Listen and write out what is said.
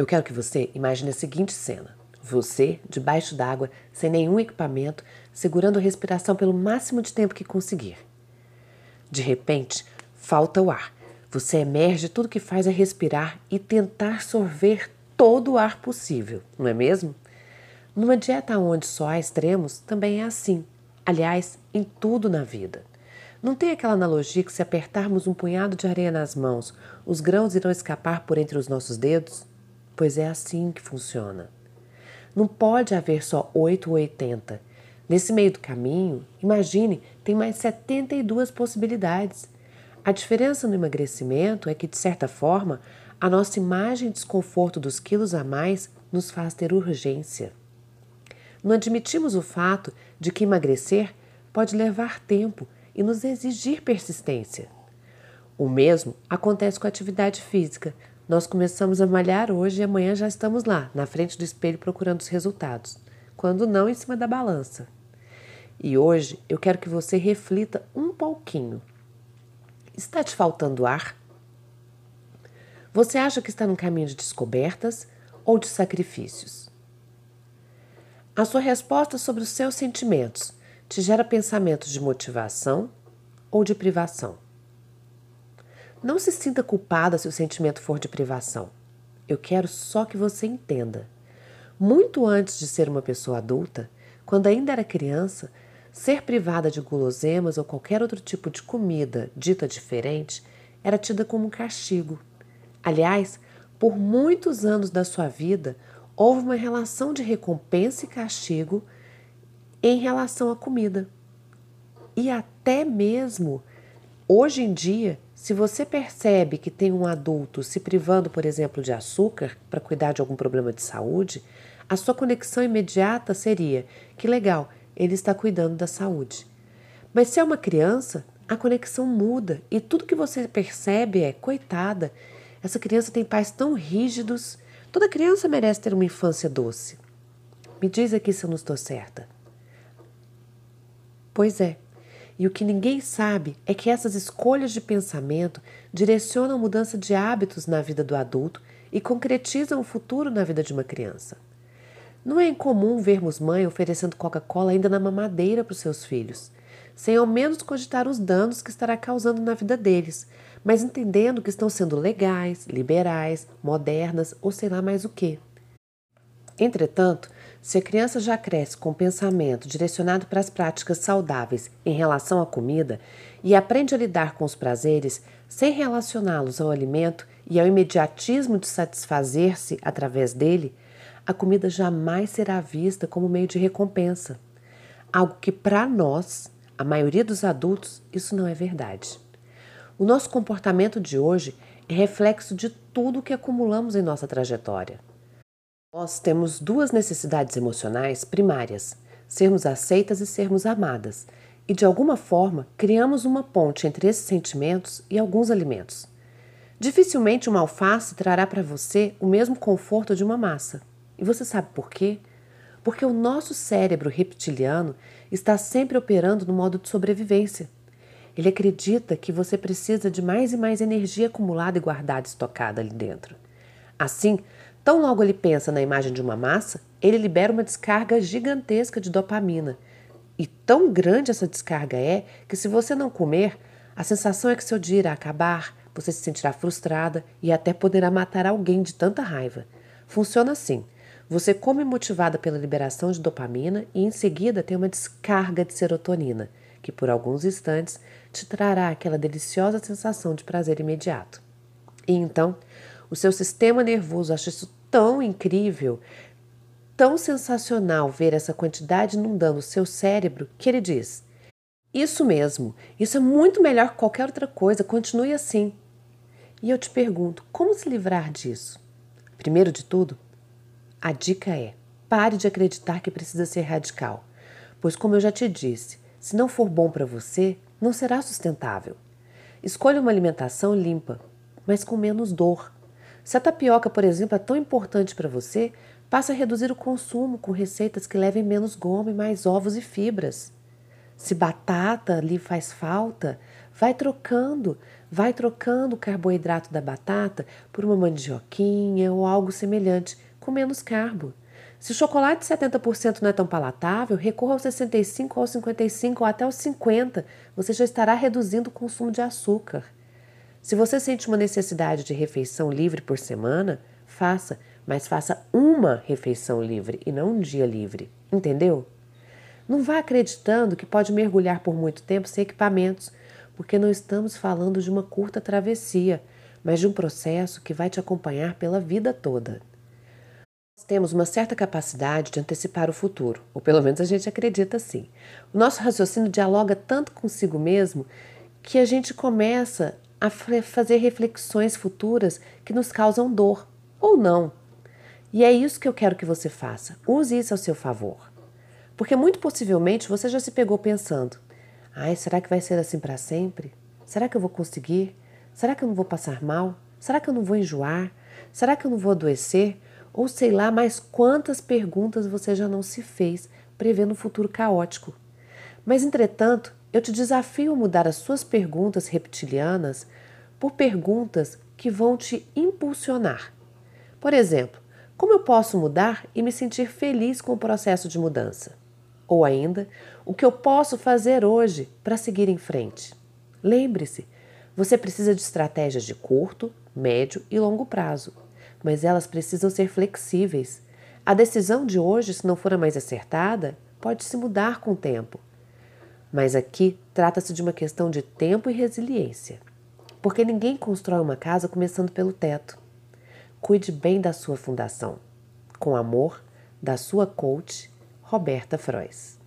Eu quero que você imagine a seguinte cena: você, debaixo d'água, sem nenhum equipamento, segurando a respiração pelo máximo de tempo que conseguir. De repente, falta o ar. Você emerge, tudo que faz é respirar e tentar sorver todo o ar possível, não é mesmo? Numa dieta onde só há extremos, também é assim. Aliás, em tudo na vida. Não tem aquela analogia que se apertarmos um punhado de areia nas mãos, os grãos irão escapar por entre os nossos dedos? Pois é assim que funciona. Não pode haver só 8 ou 80. Nesse meio do caminho, imagine, tem mais 72 possibilidades. A diferença no emagrecimento é que, de certa forma, a nossa imagem de desconforto dos quilos a mais nos faz ter urgência. Não admitimos o fato de que emagrecer pode levar tempo e nos exigir persistência. O mesmo acontece com a atividade física. Nós começamos a malhar hoje e amanhã já estamos lá, na frente do espelho, procurando os resultados, quando não em cima da balança. E hoje eu quero que você reflita um pouquinho. Está te faltando ar? Você acha que está num caminho de descobertas ou de sacrifícios? A sua resposta sobre os seus sentimentos te gera pensamentos de motivação ou de privação? Não se sinta culpada se o sentimento for de privação. Eu quero só que você entenda. Muito antes de ser uma pessoa adulta, quando ainda era criança, ser privada de guloseimas ou qualquer outro tipo de comida dita diferente era tida como um castigo. Aliás, por muitos anos da sua vida, houve uma relação de recompensa e castigo em relação à comida. E até mesmo hoje em dia, se você percebe que tem um adulto se privando, por exemplo, de açúcar para cuidar de algum problema de saúde, a sua conexão imediata seria: que legal, ele está cuidando da saúde. Mas se é uma criança, a conexão muda e tudo que você percebe é: coitada, essa criança tem pais tão rígidos. Toda criança merece ter uma infância doce. Me diz aqui se eu não estou certa. Pois é. E o que ninguém sabe é que essas escolhas de pensamento direcionam mudança de hábitos na vida do adulto e concretizam o futuro na vida de uma criança. Não é incomum vermos mãe oferecendo Coca-Cola ainda na mamadeira para os seus filhos, sem ao menos cogitar os danos que estará causando na vida deles, mas entendendo que estão sendo legais, liberais, modernas ou sei lá mais o que. Entretanto, se a criança já cresce com pensamento direcionado para as práticas saudáveis em relação à comida e aprende a lidar com os prazeres sem relacioná-los ao alimento e ao imediatismo de satisfazer-se através dele, a comida jamais será vista como meio de recompensa. Algo que para nós, a maioria dos adultos, isso não é verdade. O nosso comportamento de hoje é reflexo de tudo o que acumulamos em nossa trajetória. Nós temos duas necessidades emocionais primárias: sermos aceitas e sermos amadas, e de alguma forma criamos uma ponte entre esses sentimentos e alguns alimentos. Dificilmente uma alface trará para você o mesmo conforto de uma massa. E você sabe por quê? Porque o nosso cérebro reptiliano está sempre operando no modo de sobrevivência. Ele acredita que você precisa de mais e mais energia acumulada e guardada estocada ali dentro. Assim, Tão logo ele pensa na imagem de uma massa, ele libera uma descarga gigantesca de dopamina. E tão grande essa descarga é que, se você não comer, a sensação é que seu dia irá acabar, você se sentirá frustrada e até poderá matar alguém de tanta raiva. Funciona assim: você come motivada pela liberação de dopamina e em seguida tem uma descarga de serotonina, que por alguns instantes te trará aquela deliciosa sensação de prazer imediato. E então, o seu sistema nervoso acha isso tão incrível, tão sensacional ver essa quantidade inundando o seu cérebro que ele diz: Isso mesmo, isso é muito melhor que qualquer outra coisa, continue assim. E eu te pergunto: como se livrar disso? Primeiro de tudo, a dica é: pare de acreditar que precisa ser radical, pois, como eu já te disse, se não for bom para você, não será sustentável. Escolha uma alimentação limpa, mas com menos dor. Se a tapioca, por exemplo, é tão importante para você, passe a reduzir o consumo com receitas que levem menos goma e mais ovos e fibras. Se batata lhe faz falta, Vai trocando, vai trocando o carboidrato da batata por uma mandioquinha ou algo semelhante, com menos carbo. Se o chocolate de 70% não é tão palatável, recorra aos 65 ou 55 ou até aos 50. Você já estará reduzindo o consumo de açúcar. Se você sente uma necessidade de refeição livre por semana, faça, mas faça uma refeição livre e não um dia livre. Entendeu? Não vá acreditando que pode mergulhar por muito tempo sem equipamentos, porque não estamos falando de uma curta travessia, mas de um processo que vai te acompanhar pela vida toda temos uma certa capacidade de antecipar o futuro, ou pelo menos a gente acredita assim. O nosso raciocínio dialoga tanto consigo mesmo que a gente começa a fazer reflexões futuras que nos causam dor, ou não. E é isso que eu quero que você faça. Use isso ao seu favor. Porque muito possivelmente você já se pegou pensando: ai, será que vai ser assim para sempre? Será que eu vou conseguir? Será que eu não vou passar mal? Será que eu não vou enjoar? Será que eu não vou adoecer? ou sei lá mais quantas perguntas você já não se fez prevendo um futuro caótico. Mas, entretanto, eu te desafio a mudar as suas perguntas reptilianas por perguntas que vão te impulsionar. Por exemplo, como eu posso mudar e me sentir feliz com o processo de mudança? Ou ainda, o que eu posso fazer hoje para seguir em frente? Lembre-se, você precisa de estratégias de curto, médio e longo prazo mas elas precisam ser flexíveis. A decisão de hoje, se não for a mais acertada, pode se mudar com o tempo. Mas aqui trata-se de uma questão de tempo e resiliência. Porque ninguém constrói uma casa começando pelo teto. Cuide bem da sua fundação. Com amor, da sua coach, Roberta Frois.